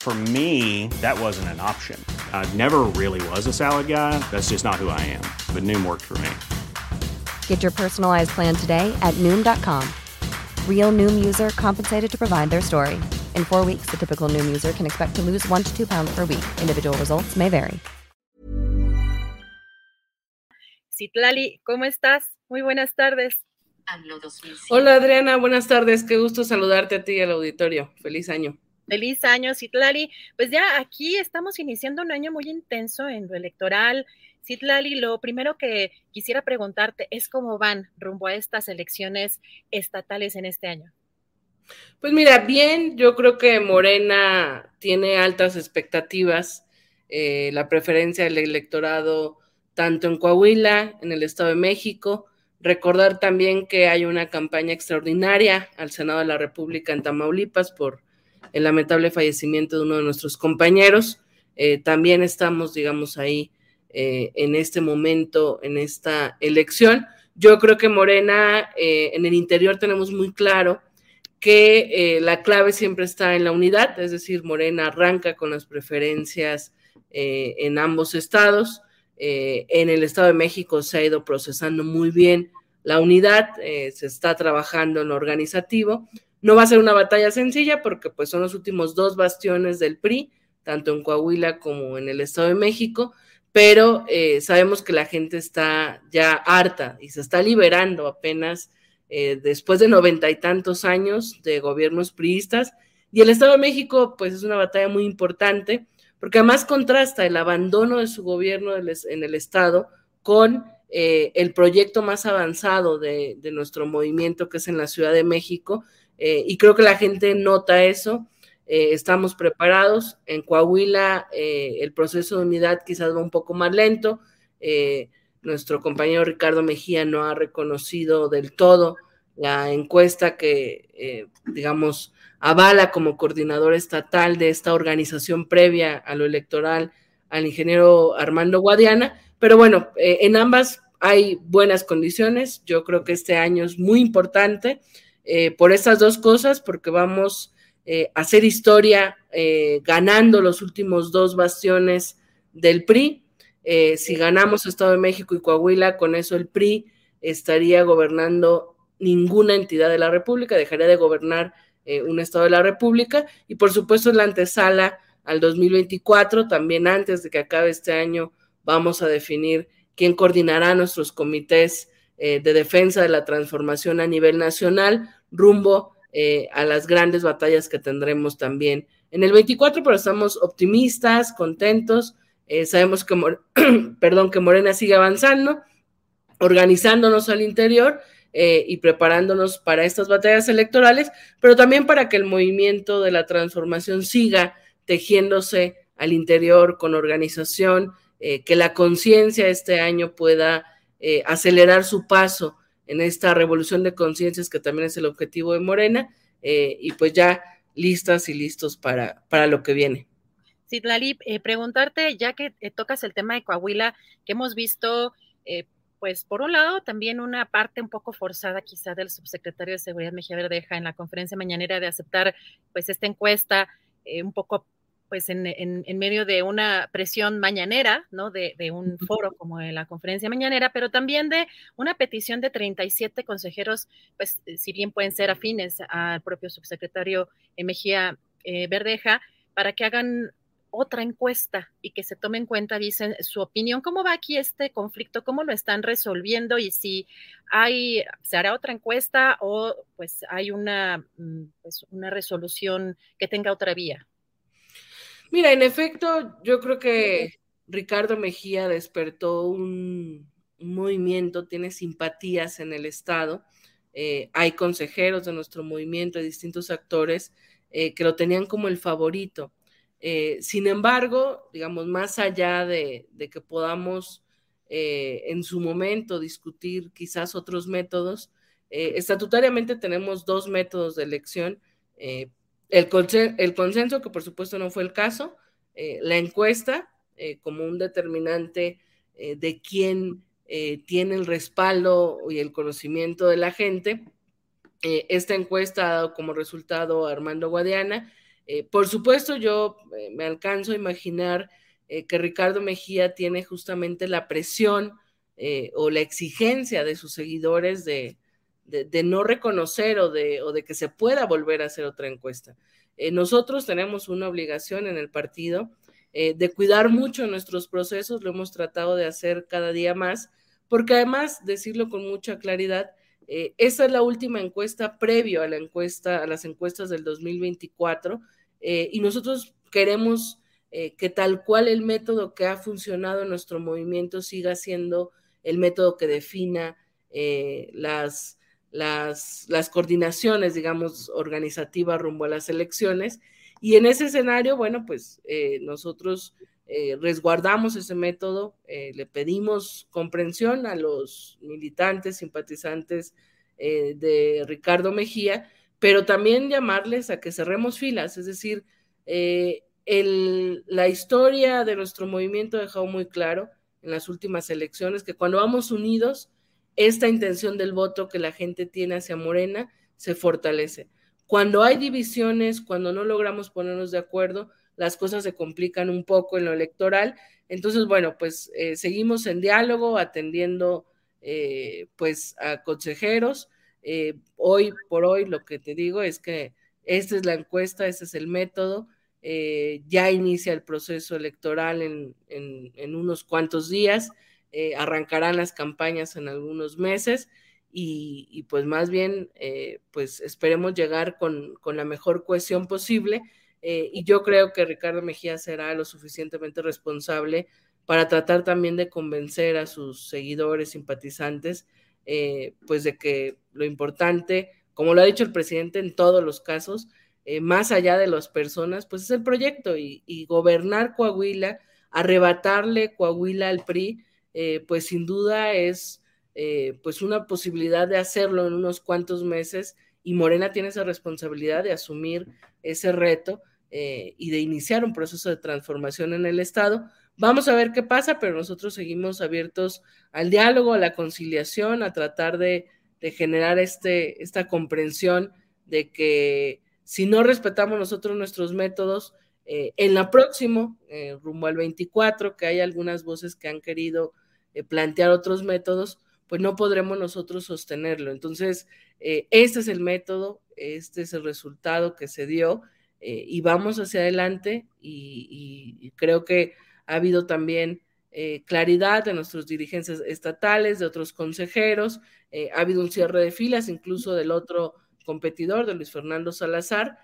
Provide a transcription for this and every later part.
For me, that wasn't an option. I never really was a salad guy. That's just not who I am. But Noom worked for me. Get your personalized plan today at Noom.com. Real Noom user compensated to provide their story. In four weeks, the typical Noom user can expect to lose one to two pounds per week. Individual results may vary. Citlali, ¿cómo estás? Muy buenas tardes. Hola Adriana, buenas tardes. Qué gusto saludarte a ti y al auditorio. Feliz año. Feliz año, Citlali. Pues ya aquí estamos iniciando un año muy intenso en lo electoral. Citlali, lo primero que quisiera preguntarte es cómo van rumbo a estas elecciones estatales en este año. Pues mira, bien, yo creo que Morena tiene altas expectativas. Eh, la preferencia del electorado tanto en Coahuila, en el Estado de México. Recordar también que hay una campaña extraordinaria al Senado de la República en Tamaulipas por el lamentable fallecimiento de uno de nuestros compañeros. Eh, también estamos, digamos, ahí eh, en este momento, en esta elección. Yo creo que Morena, eh, en el interior tenemos muy claro que la clave siempre está en la unidad, es decir, Morena arranca con las preferencias en ambos estados. en el Estado de México se ha ido procesando muy bien la unidad, se está trabajando en lo organizativo. No va a ser una batalla sencilla porque pues son los últimos dos bastiones del PRI, tanto en Coahuila como en el Estado de México, pero eh, sabemos que la gente está ya harta y se está liberando apenas eh, después de noventa y tantos años de gobiernos priistas. Y el Estado de México, pues es una batalla muy importante, porque además contrasta el abandono de su gobierno en el Estado con eh, el proyecto más avanzado de, nuestro movimiento, que es en la Ciudad de México, eh, y creo que la gente nota eso. Eh, estamos preparados. En Coahuila el proceso de unidad quizás va un poco más lento. nuestro compañero Ricardo Mejía no ha reconocido del todo la encuesta que, digamos, avala como coordinador estatal de esta organización previa a lo electoral al ingeniero Armando Guadiana. Pero bueno, en ambas hay buenas condiciones. Yo creo que este año es muy importante. Eh, por estas dos cosas, porque vamos eh, a hacer historia eh, ganando los últimos dos bastiones del PRI. si ganamos Estado de México y Coahuila, con eso el PRI estaría gobernando ninguna entidad de la República, dejaría de gobernar un Estado de la República y por supuesto en la antesala al 2024, también antes de que acabe este año, vamos a definir quién coordinará nuestros comités eh, de defensa de la transformación a nivel nacional, rumbo eh, a las grandes batallas que tendremos también. En el 24, pero estamos optimistas, contentos, eh, sabemos que, perdón, que Morena sigue avanzando, organizándonos al interior y preparándonos para estas batallas electorales, pero también para que el movimiento de la transformación siga tejiéndose al interior con organización, que la conciencia este año pueda eh, acelerar su paso en esta revolución de conciencias que también es el objetivo de Morena eh, y pues ya listas y listos para, para lo que viene. Sí, eh, preguntarte, ya que tocas el tema de Coahuila, que hemos visto, pues por un lado, también una parte un poco forzada quizá del subsecretario de Seguridad Mejía Verdeja en la conferencia mañanera de aceptar pues esta encuesta un poco pues en, en, medio de una presión mañanera, ¿no? De, de, un foro como la conferencia mañanera, pero también de una petición de 37 consejeros, pues eh, si bien pueden ser afines al propio subsecretario Mejía eh, Verdeja, para que hagan otra encuesta y que se tome en cuenta, dicen, su opinión, cómo va aquí este conflicto, cómo lo están resolviendo y si hay, se hará otra encuesta o pues hay una, mm, pues, una resolución que tenga otra vía. Mira, en efecto, yo creo que Ricardo Mejía despertó un, movimiento, tiene simpatías en el Estado. Eh, hay consejeros de nuestro movimiento, de distintos actores eh, que lo tenían como el favorito. Eh, sin embargo, digamos, más allá de, que podamos en su momento discutir quizás otros métodos, estatutariamente tenemos dos métodos de elección. El, el, consenso, que por supuesto no fue el caso, la encuesta como un determinante de quién eh, tiene el respaldo y el conocimiento de la gente. Eh, esta encuesta ha dado como resultado a Armando Guadiana. Eh, por supuesto, yo me alcanzo a imaginar que Ricardo Mejía tiene justamente la presión o la exigencia de sus seguidores de, no reconocer o de, o de, que se pueda volver a hacer otra encuesta. nosotros tenemos una obligación en el partido de cuidar mucho nuestros procesos, lo hemos tratado de hacer cada día más, porque además, decirlo con mucha claridad, eh, esa es la última encuesta previo a la encuesta, a las encuestas del 2024, eh, y nosotros queremos eh, que tal cual el método que ha funcionado en nuestro movimiento siga siendo el método que defina las, las, las coordinaciones, digamos, organizativas rumbo a las elecciones. Y en ese escenario, bueno, pues nosotros eh, resguardamos ese método, eh, le pedimos comprensión a los militantes, simpatizantes eh, de Ricardo Mejía, pero también llamarles a que cerremos filas, es decir, la historia de nuestro movimiento ha dejado muy claro en las últimas elecciones que cuando vamos unidos, esta intención del voto que la gente tiene hacia Morena se fortalece. Cuando hay divisiones, cuando no logramos ponernos de acuerdo, las cosas se complican un poco en lo electoral. Entonces, bueno, pues eh, seguimos en diálogo, atendiendo eh, pues a consejeros. Eh, hoy por hoy lo que te digo es que esta es la encuesta, este es el método. ya inicia el proceso electoral en, unos cuantos días, arrancarán las campañas en algunos meses y, pues más bien, pues esperemos llegar con, con la mejor cohesión posible eh, y yo creo que Ricardo Mejía será lo suficientemente responsable para tratar también de convencer a sus seguidores, simpatizantes, eh, pues de que lo importante, como lo ha dicho el presidente en todos los casos, eh, más allá de las personas, pues es el proyecto y, gobernar Coahuila, arrebatarle Coahuila al PRI, pues sin duda es pues una posibilidad de hacerlo en unos cuantos meses y Morena tiene esa responsabilidad de asumir ese reto eh, y de iniciar un proceso de transformación en el Estado. Vamos a ver qué pasa, pero nosotros seguimos abiertos al diálogo, a la conciliación, a tratar de, generar este, esta comprensión de que si no respetamos nosotros nuestros métodos, eh, en la próxima, eh, rumbo al 24, que hay algunas voces que han querido plantear otros métodos, pues no podremos nosotros sostenerlo. Entonces, este es el método, este es el resultado que se dio eh, y vamos hacia adelante y, creo que ha habido también eh, claridad de nuestros dirigentes estatales, de otros consejeros, eh, ha habido un cierre de filas incluso del otro competidor, de Luis Fernando Salazar,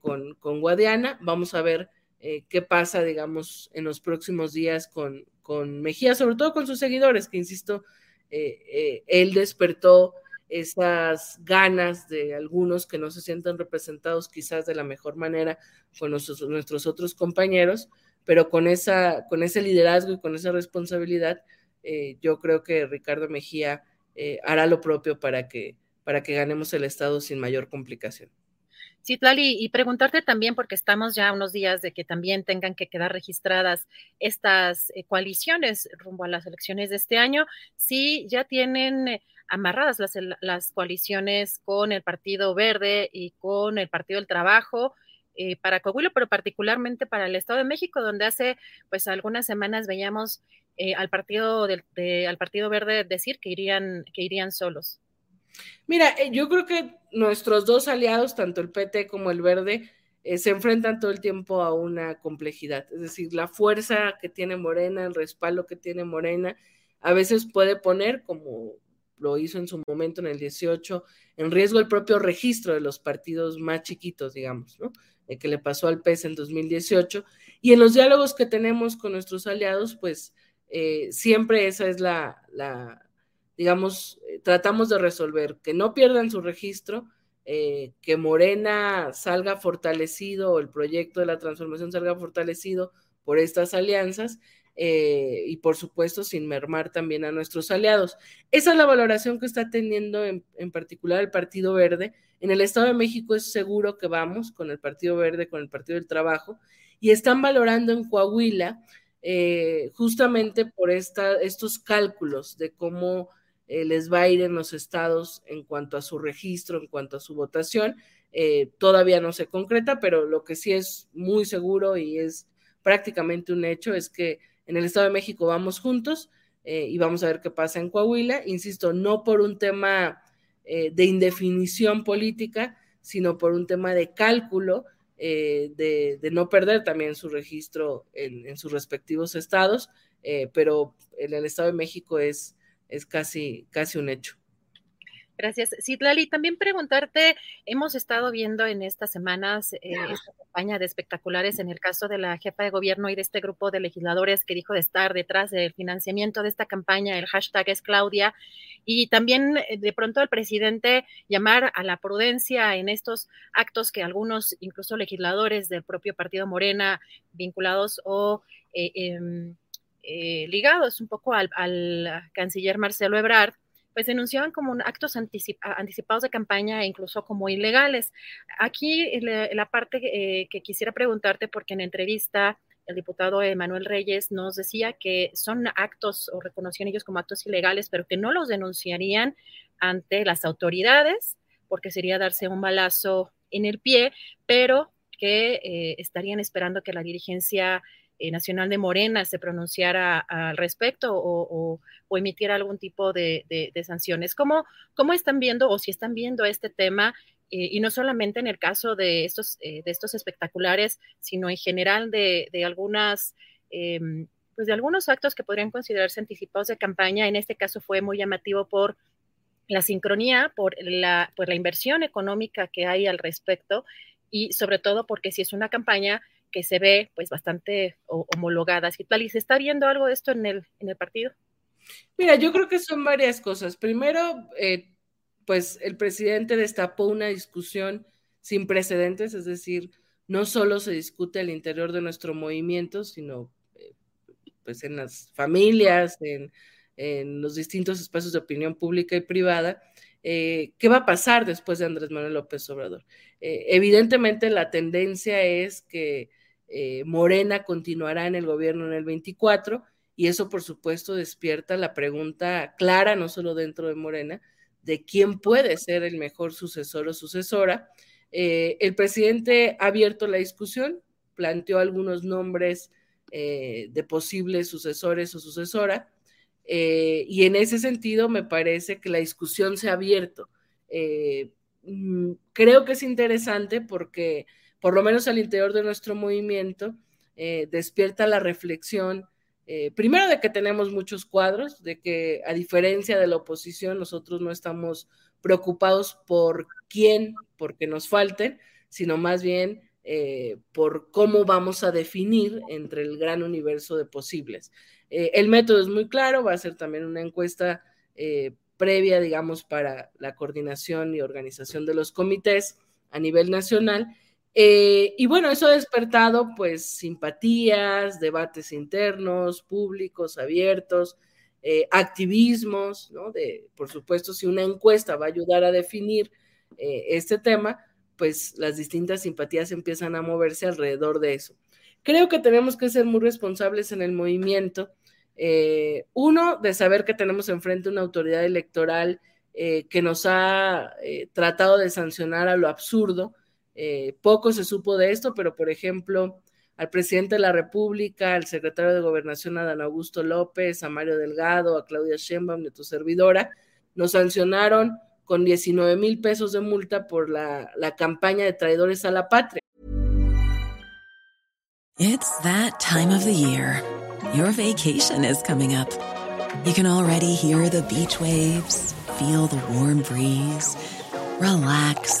con, con, Guadiana. Vamos a ver qué pasa, digamos, en los próximos días con, con Mejía, sobre todo con sus seguidores, que insisto, él despertó esas ganas de algunos que no se sientan representados quizás de la mejor manera con nuestros, otros compañeros, pero con, esa, con ese liderazgo y con esa responsabilidad, eh, yo creo que Ricardo Mejía eh, hará lo propio para que, para que ganemos el Estado sin mayor complicación. Sí, Tlali, y preguntarte también, porque estamos ya unos días de que también tengan que quedar registradas estas eh, coaliciones rumbo a las elecciones de este año, si ya tienen amarradas las, las coaliciones con el Partido Verde y con el Partido del Trabajo. Eh, para Coahuila, pero particularmente para el Estado de México, donde hace pues algunas semanas veíamos eh, al partido al Partido Verde decir que irían que irían solos. Mira, eh, yo creo que nuestros dos aliados, tanto el PT como el Verde, eh, se enfrentan todo el tiempo a una complejidad. Es decir, la fuerza que tiene Morena, el respaldo que tiene Morena, a veces puede poner, como lo hizo en su momento en el 18, en riesgo el propio registro de los partidos más chiquitos, digamos, ¿no? El que le pasó al PES en 2018. Y en los diálogos que tenemos con nuestros aliados, pues eh, siempre esa es la, la digamos, eh, tratamos de resolver, que no pierdan su registro, eh, que Morena salga fortalecido, el proyecto de la transformación salga fortalecido por estas alianzas eh, y por supuesto sin mermar también a nuestros aliados. Esa es la valoración que está teniendo en, particular el Partido Verde. En el Estado de México es seguro que vamos con el Partido Verde, con el Partido del Trabajo, y están valorando en Coahuila eh, justamente por esta, estos cálculos de cómo eh, les va a ir en los estados en cuanto a su registro, en cuanto a su votación. Eh, todavía no se concreta, pero lo que sí es muy seguro y es prácticamente un hecho es que en el Estado de México vamos juntos eh, y vamos a ver qué pasa en Coahuila. Insisto, no por un tema de indefinición política, sino por un tema de cálculo de, no perder también su registro en, en sus respectivos estados, pero en el Estado de México es es casi, casi un hecho. Gracias. Citlali, también preguntarte, hemos estado viendo en estas semanas eh, esta campaña de espectaculares en el caso de la jefa de gobierno y de este grupo de legisladores que dijo de estar detrás del financiamiento de esta campaña, el hashtag es Claudia, y también eh, de pronto el presidente llamar a la prudencia en estos actos que algunos, incluso legisladores del propio partido Morena, vinculados o... Eh, em, eh, ligados un poco al, canciller Marcelo Ebrard, pues denunciaban como actos anticipados de campaña e incluso como ilegales. Aquí la, parte eh, que quisiera preguntarte, porque en entrevista el diputado Emanuel Reyes nos decía que son actos o reconocían ellos como actos ilegales, pero que no los denunciarían ante las autoridades, porque sería darse un balazo en el pie, pero que eh, estarían esperando que la dirigencia eh, nacional de Morena se pronunciara al respecto o, emitiera algún tipo de, sanciones. ¿Cómo, ¿Cómo, están viendo o si están viendo este tema? Eh, y no solamente en el caso de estos, eh, de estos espectaculares, sino en general de, algunas, em, pues de algunos actos que podrían considerarse anticipados de campaña. En este caso fue muy llamativo por la sincronía, por la, por la inversión económica que hay al respecto y sobre todo porque si es una campaña que se ve pues bastante homologada. ¿Y se está viendo algo de esto en el, en el partido? Mira, yo creo que son varias cosas. Primero, eh, pues el presidente destapó una discusión sin precedentes, es decir, no solo se discute al interior de nuestro movimiento, sino eh, pues en las familias, en, los distintos espacios de opinión pública y privada, eh, ¿qué va a pasar después de Andrés Manuel López Obrador? evidentemente la tendencia es que eh, Morena continuará en el gobierno en el 24 y eso por supuesto despierta la pregunta clara, no solo dentro de Morena, de quién puede ser el mejor sucesor o sucesora. Eh, el presidente ha abierto la discusión, planteó algunos nombres eh, de posibles sucesores o sucesora, y en ese sentido me parece que la discusión se ha abierto. Mm, creo que es interesante porque por lo menos al interior de nuestro movimiento, eh, despierta la reflexión, eh, primero de que tenemos muchos cuadros, de que a diferencia de la oposición, nosotros no estamos preocupados por quién, porque nos falten, sino más bien eh, por cómo vamos a definir entre el gran universo de posibles. el método es muy claro, va a ser también una encuesta previa, digamos, para la coordinación y organización de los comités a nivel nacional eh, y bueno, eso ha despertado pues simpatías, debates internos, públicos, abiertos, eh, activismos, ¿no? De, por supuesto, si una encuesta va a ayudar a definir eh, este tema, pues las distintas simpatías empiezan a moverse alrededor de eso. Creo que tenemos que ser muy responsables en el movimiento. uno, de saber que tenemos enfrente una autoridad electoral que nos ha tratado de sancionar a lo absurdo, eh, poco se supo de esto, pero por ejemplo, al presidente de la República, al secretario de Gobernación Adán Augusto López, a Mario Delgado, a Claudia Sheinbaum, de tu servidora, nos sancionaron con 19 mil pesos de multa por la, la campaña de traidores a la patria. It's that time of the year. Your vacation is coming up. You can already hear the beach waves, feel the warm breeze, relax,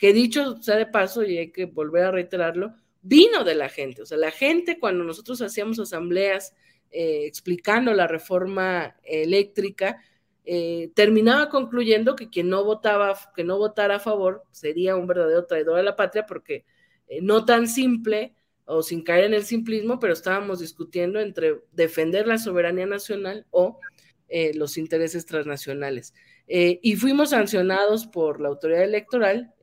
Que dicho sea de paso y hay que volver a reiterarlo, vino de la gente, o sea, la gente cuando nosotros hacíamos asambleas eh, explicando la reforma eléctrica eh, terminaba concluyendo que quien no votaba, que no votara a favor sería un verdadero traidor a la patria, porque eh, no tan simple o sin caer en el simplismo, pero estábamos discutiendo entre defender la soberanía nacional o los intereses transnacionales. Y fuimos sancionados por la autoridad electoral,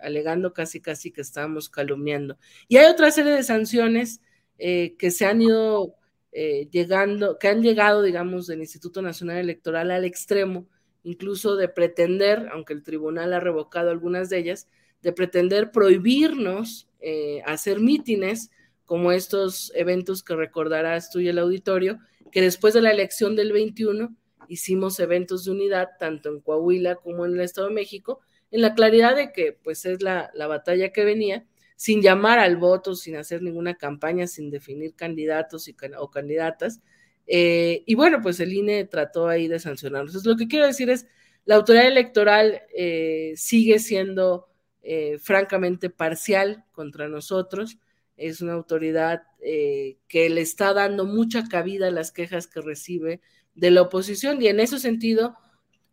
alegando casi casi que estábamos calumniando. Y hay otra serie de sanciones que se han ido eh, llegando, que han llegado, digamos, del Instituto Nacional Electoral al extremo, incluso de pretender, aunque el tribunal ha revocado algunas de ellas, de pretender prohibirnos eh, hacer mítines como estos eventos que recordarás tú y el auditorio, que después de la elección del 21 hicimos eventos de unidad tanto en Coahuila como en el Estado de México, en la claridad de que pues es la, la batalla que venía sin llamar al voto, sin hacer ninguna campaña, sin definir candidatos y, o candidatas. Eh, y bueno, pues el INE trató ahí de sancionarlos. Entonces, lo que quiero decir es, la autoridad electoral eh, sigue siendo eh, francamente parcial contra nosotros. Es una autoridad que le está dando mucha cabida a las quejas que recibe de la oposición y en ese sentido,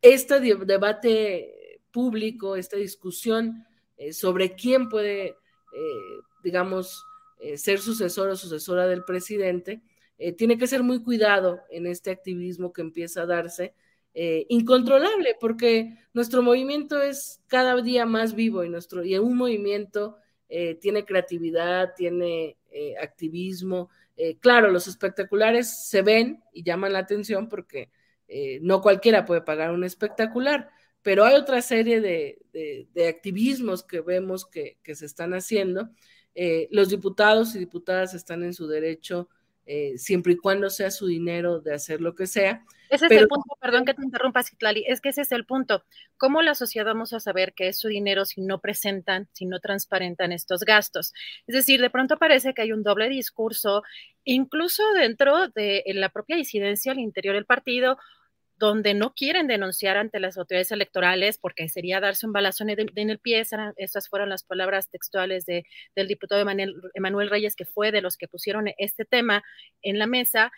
este debate público, esta discusión sobre quién puede eh, digamos, eh, ser sucesor o sucesora del presidente, eh, tiene que ser muy cuidado en este activismo que empieza a darse incontrolable, porque nuestro movimiento es cada día más vivo y, nuestro, y un movimiento tiene creatividad, tiene activismo. Claro, los espectaculares se ven y llaman la atención porque no cualquiera puede pagar un espectacular, pero hay otra serie de, activismos que vemos que, se están haciendo. Eh, los diputados y diputadas están en su derecho, eh, siempre y cuando sea su dinero, de hacer lo que sea. Ese es el punto, perdón que te interrumpa, Citlali, es que ese es el punto. ¿Cómo la sociedad vamos a saber que es su dinero si no presentan, si no transparentan estos gastos? Es decir, de pronto parece que hay un doble discurso, incluso dentro de la propia disidencia al interior del partido, donde no quieren denunciar ante las autoridades electorales porque sería darse un balazo en el, pie. Estas fueron las palabras textuales de, del diputado Emanuel Reyes, que fue de los que pusieron este tema en la mesa.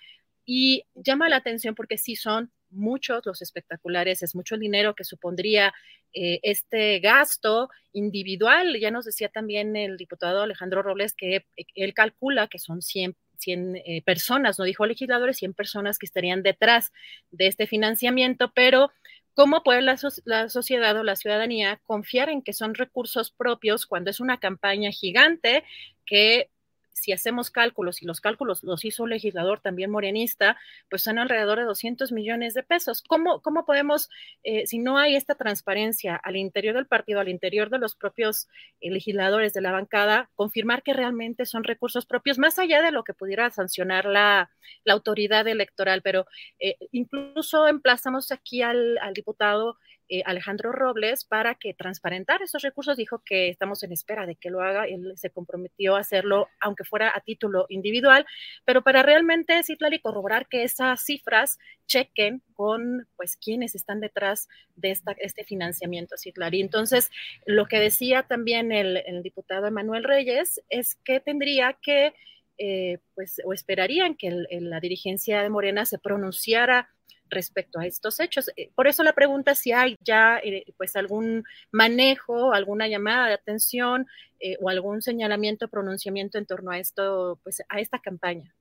Y llama la atención porque sí son muchos los espectaculares, es mucho el dinero que supondría eh, este gasto individual. Ya nos decía también el diputado Alejandro Robles que él calcula que son 100 100 eh, personas, no dijo legisladores, 100 personas que estarían detrás de este financiamiento, pero ¿cómo puede la, la, sociedad o la ciudadanía confiar en que son recursos propios cuando es una campaña gigante que si hacemos cálculos, y los cálculos los hizo un legislador también morenista, pues son alrededor de 200 millones de pesos. ¿Cómo, cómo podemos, eh, si no hay esta transparencia al interior del partido, al interior de los propios eh, legisladores de la bancada, confirmar que realmente son recursos propios, más allá de lo que pudiera sancionar la, autoridad electoral? Pero eh, incluso emplazamos aquí al diputado eh, Alejandro Robles para que transparentar esos recursos. Dijo que estamos en espera de que lo haga. Él se comprometió a hacerlo, aunque fuera a título individual, pero para realmente, y corroborar que esas cifras chequen con pues quienes están detrás de esta, este financiamiento, Citlali. Entonces, lo que decía también el, diputado Emanuel Reyes es que tendría que, eh, pues, o esperarían que la dirigencia de Morena se pronunciara respecto a estos hechos. Eh, por eso la pregunta si hay ya eh, pues algún manejo, alguna llamada de atención eh, o algún señalamiento, pronunciamiento en torno a esto, pues a esta campaña.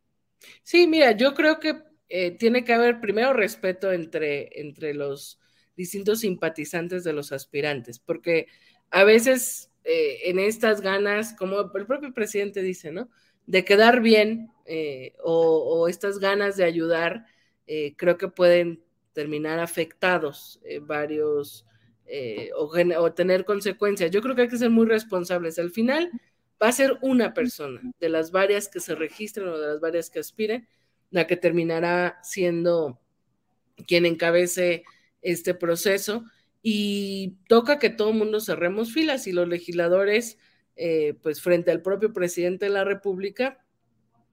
Sí, mira, yo creo que tiene que haber primero respeto entre, entre los distintos simpatizantes de los aspirantes, porque a veces en estas ganas, como el propio presidente dice, ¿no? De quedar bien o estas ganas de ayudar, eh, creo que pueden terminar afectados eh, varios eh, o, tener consecuencias. Yo creo que hay que ser muy responsables. Al final va a ser una persona de las varias que se registren o de las varias que aspiren, la que terminará siendo quien encabece este proceso. Y toca que todo el mundo cerremos filas y los legisladores, pues frente al propio presidente de la República,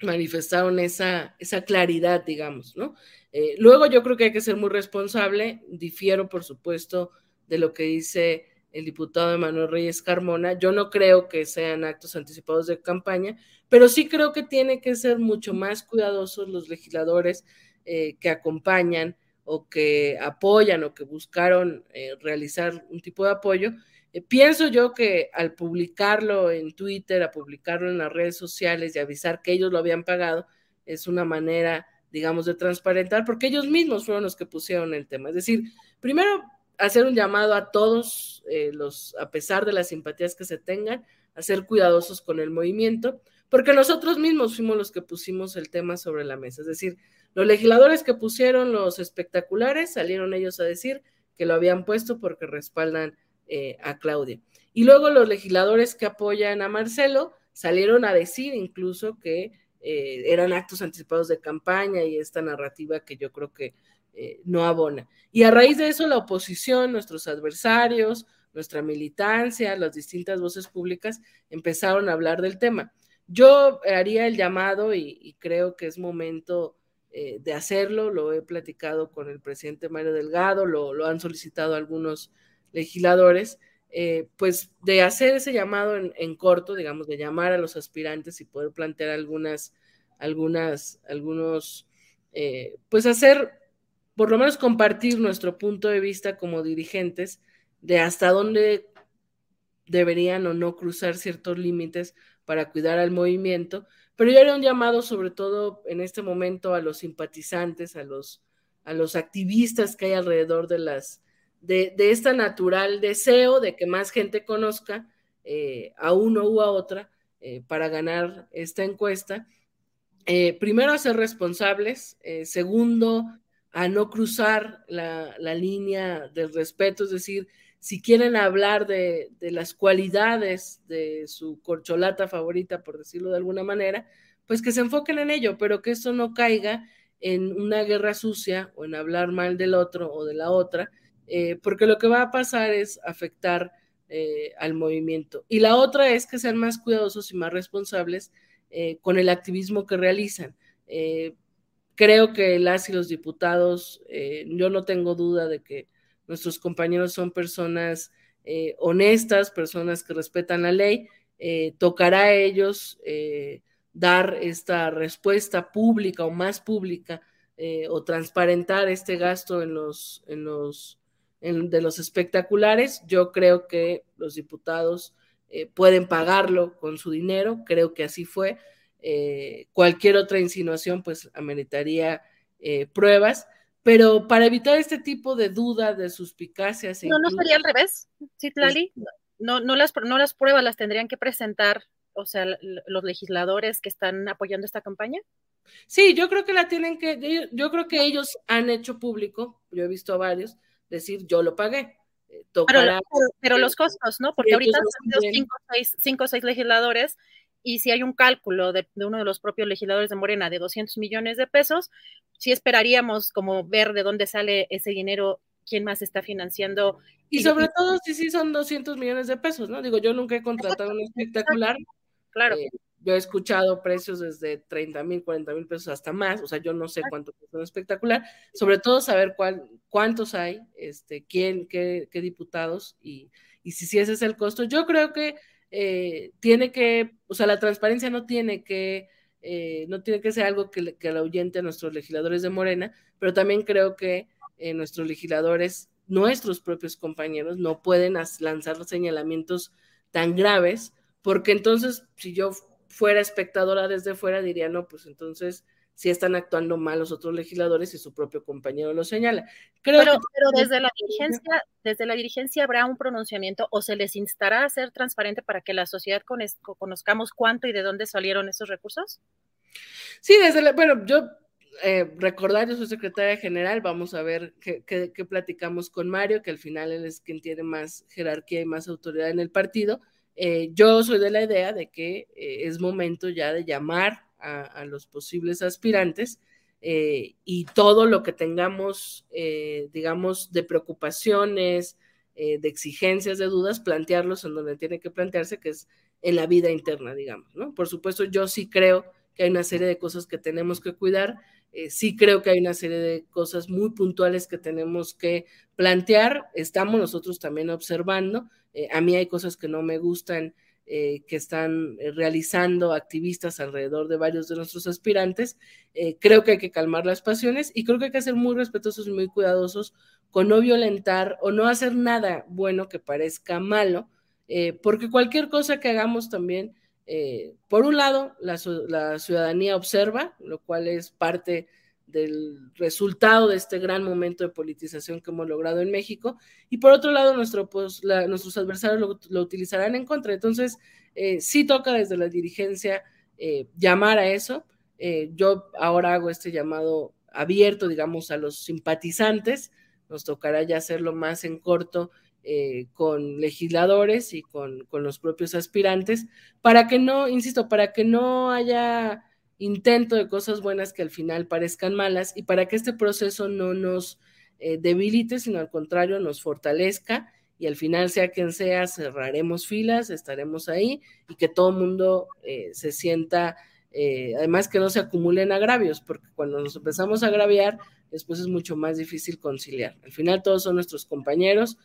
manifestaron esa, esa claridad, digamos, ¿no? Eh, luego yo creo que hay que ser muy responsable, difiero por supuesto de lo que dice el diputado Emanuel Reyes Carmona, yo no creo que sean actos anticipados de campaña, pero sí creo que tiene que ser mucho más cuidadosos los legisladores eh, que acompañan o que apoyan o que buscaron eh, realizar un tipo de apoyo, eh, pienso yo que al publicarlo en Twitter, a publicarlo en las redes sociales y avisar que ellos lo habían pagado, es una manera, digamos, de transparentar, porque ellos mismos fueron los que pusieron el tema. Es decir, primero hacer un llamado a todos eh, los, a pesar de las simpatías que se tengan, a ser cuidadosos con el movimiento, porque nosotros mismos fuimos los que pusimos el tema sobre la mesa. Es decir, los legisladores que pusieron los espectaculares salieron ellos a decir que lo habían puesto porque respaldan eh, a Claudia. Y luego los legisladores que apoyan a Marcelo salieron a decir incluso que eh, eran actos anticipados de campaña y esta narrativa que yo creo que eh, no abona. Y a raíz de eso la oposición, nuestros adversarios, nuestra militancia, las distintas voces públicas empezaron a hablar del tema. Yo haría el llamado y, creo que es momento de hacerlo, lo he platicado con el presidente Mario Delgado, lo, lo han solicitado algunos legisladores, eh, pues de hacer ese llamado en, corto, digamos, de llamar a los aspirantes y poder plantear algunas, algunas, algunos, eh, pues hacer, por lo menos compartir nuestro punto de vista como dirigentes de hasta dónde deberían o no cruzar ciertos límites para cuidar al movimiento, pero yo haría un llamado sobre todo en este momento a los simpatizantes, a los, a los activistas que hay alrededor de las, de, de este natural deseo de que más gente conozca eh, a uno u a otra eh, para ganar esta encuesta. Eh, primero, a ser responsables. segundo, a no cruzar la, la, línea del respeto, es decir, si quieren hablar de, de, las cualidades de su corcholata favorita, por decirlo de alguna manera, pues que se enfoquen en ello, pero que eso no caiga en una guerra sucia o en hablar mal del otro o de la otra, eh, porque lo que va a pasar es afectar eh, al movimiento. Y la otra es que sean más cuidadosos y más responsables eh, con el activismo que realizan. creo que las y los diputados, yo no tengo duda de que nuestros compañeros son personas honestas, personas que respetan la ley. tocará a ellos dar esta respuesta pública o más pública o transparentar este gasto en los, en los de los espectaculares. Yo creo que los diputados eh, pueden pagarlo con su dinero, creo que así fue. Eh, cualquier otra insinuación pues ameritaría eh, pruebas, pero para evitar este tipo de dudas, de suspicacias. No, no sería al revés, Citlali. No, no, las, no las pruebas las tendrían que presentar, o sea, los legisladores que están apoyando esta campaña. Sí, yo creo que la tienen que, yo creo que ellos han hecho público, yo he visto a varios, decir yo lo pagué. Eh, pero, los costos, ¿no? Porque ahorita han cinco, cinco o seis legisladores y si hay un cálculo de, uno de los propios legisladores de Morena de 200 millones de pesos, sí esperaríamos como ver de dónde sale ese dinero, quién más está financiando. Y, sobre todo si sí son 200 millones de pesos, ¿no? Digo, yo nunca he contratado un espectacular. Claro. Eh, yo he escuchado precios desde 30 mil, 40 mil pesos hasta más, o sea, yo no sé cuánto es un espectacular, sobre todo saber cuál, cuántos hay, este, quién, qué, qué diputados y, y, si, si ese es el costo. Yo creo que eh, tiene que, o sea, la transparencia no tiene que eh, no tiene que ser algo que, que ahuyente a nuestros legisladores de Morena, pero también creo que eh, nuestros legisladores, nuestros propios compañeros, no pueden lanzar señalamientos tan graves, porque entonces si yo fuera espectadora desde fuera diría, no, pues entonces si están actuando mal los otros legisladores y su propio compañero lo señala. pero, pero desde la dirigencia, desde la dirigencia habrá un pronunciamiento o se les instará a ser transparente para que la sociedad conozcamos cuánto y de dónde salieron esos recursos. Sí, desde la, bueno, yo eh, recordar, yo soy secretaria general, vamos a ver qué, qué, platicamos con Mario, que al final él es quien tiene más jerarquía y más autoridad en el partido. Eh, yo soy de la idea de que eh, es momento ya de llamar a, los posibles aspirantes eh, y todo lo que tengamos, digamos, de preocupaciones, de exigencias, de dudas, plantearlos en donde tiene que plantearse, que es en la vida interna, digamos, ¿no? Por supuesto, yo sí creo que hay una serie de cosas que tenemos que cuidar, sí creo que hay una serie de cosas muy puntuales que tenemos que plantear, estamos nosotros también observando, a mí hay cosas que no me gustan eh, que están eh, realizando activistas alrededor de varios de nuestros aspirantes. Eh, creo que hay que calmar las pasiones y creo que hay que ser muy respetuosos y muy cuidadosos con no violentar o no hacer nada bueno que parezca malo, porque cualquier cosa que hagamos también, por un lado, la, la ciudadanía observa, lo cual es parte del resultado de este gran momento de politización que hemos logrado en México. Y por otro lado, pues, nuestros adversarios lo, utilizarán en contra. Entonces, eh, sí toca desde la dirigencia eh, llamar a eso. Eh, yo ahora hago este llamado abierto, digamos, a los simpatizantes. Nos tocará ya hacerlo más en corto con legisladores y con, con los propios aspirantes, para que no, insisto, para que no haya intento de cosas buenas que al final parezcan malas y para que este proceso no nos eh, debilite, sino al contrario nos fortalezca y al final, sea quien sea, cerraremos filas, estaremos ahí y que todo el mundo eh, se sienta, eh, además que no se acumulen agravios, porque cuando nos empezamos a agraviar, después es mucho más difícil conciliar. Al final todos son nuestros compañeros,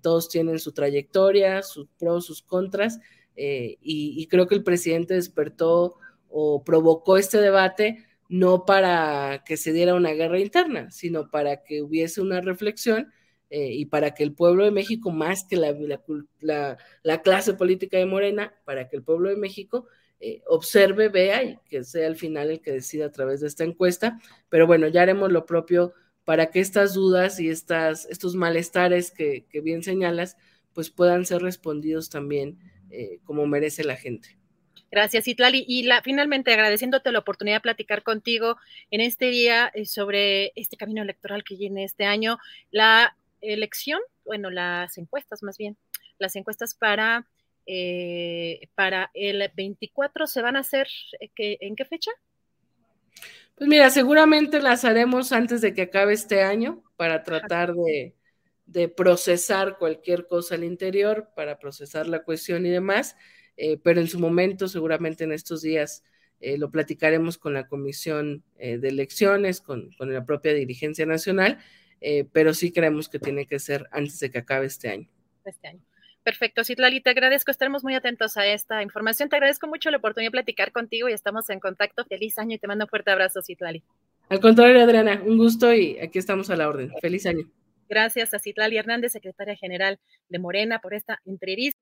todos tienen su trayectoria, sus pros, sus contras, y, y creo que el presidente despertó o provocó este debate no para que se diera una guerra interna, sino para que hubiese una reflexión eh, y para que el pueblo de México, más que la, la, clase política de Morena, para que el pueblo de México eh, observe, vea y que sea al final el que decida a través de esta encuesta. Pero bueno, ya haremos lo propio para que estas dudas y estas, estos malestares que, bien señalas, pues puedan ser respondidos también eh, como merece la gente. Gracias, Itlali. Y la, finalmente agradeciéndote la oportunidad de platicar contigo en este día eh, sobre este camino electoral que viene este año, la elección, bueno, las encuestas más bien, las encuestas para, eh, para el 24 se van a hacer, eh, ¿en qué fecha? Pues mira, seguramente las haremos antes de que acabe este año para tratar de, de procesar cualquier cosa al interior, para procesar la cuestión y demás. Eh, pero en su momento, seguramente en estos días, eh, lo platicaremos con la Comisión eh, de Elecciones, con, la propia dirigencia nacional, pero sí creemos que tiene que ser antes de que acabe este año. Este año. Perfecto, Citlali, te agradezco, estaremos muy atentos a esta información. Te agradezco mucho la oportunidad de platicar contigo y estamos en contacto. Feliz año y te mando un fuerte abrazo, Citlali. Al contrario, Adriana, un gusto y aquí estamos a la orden. Feliz año. Gracias a Citlali Hernández, secretaria general de Morena, por esta entrevista.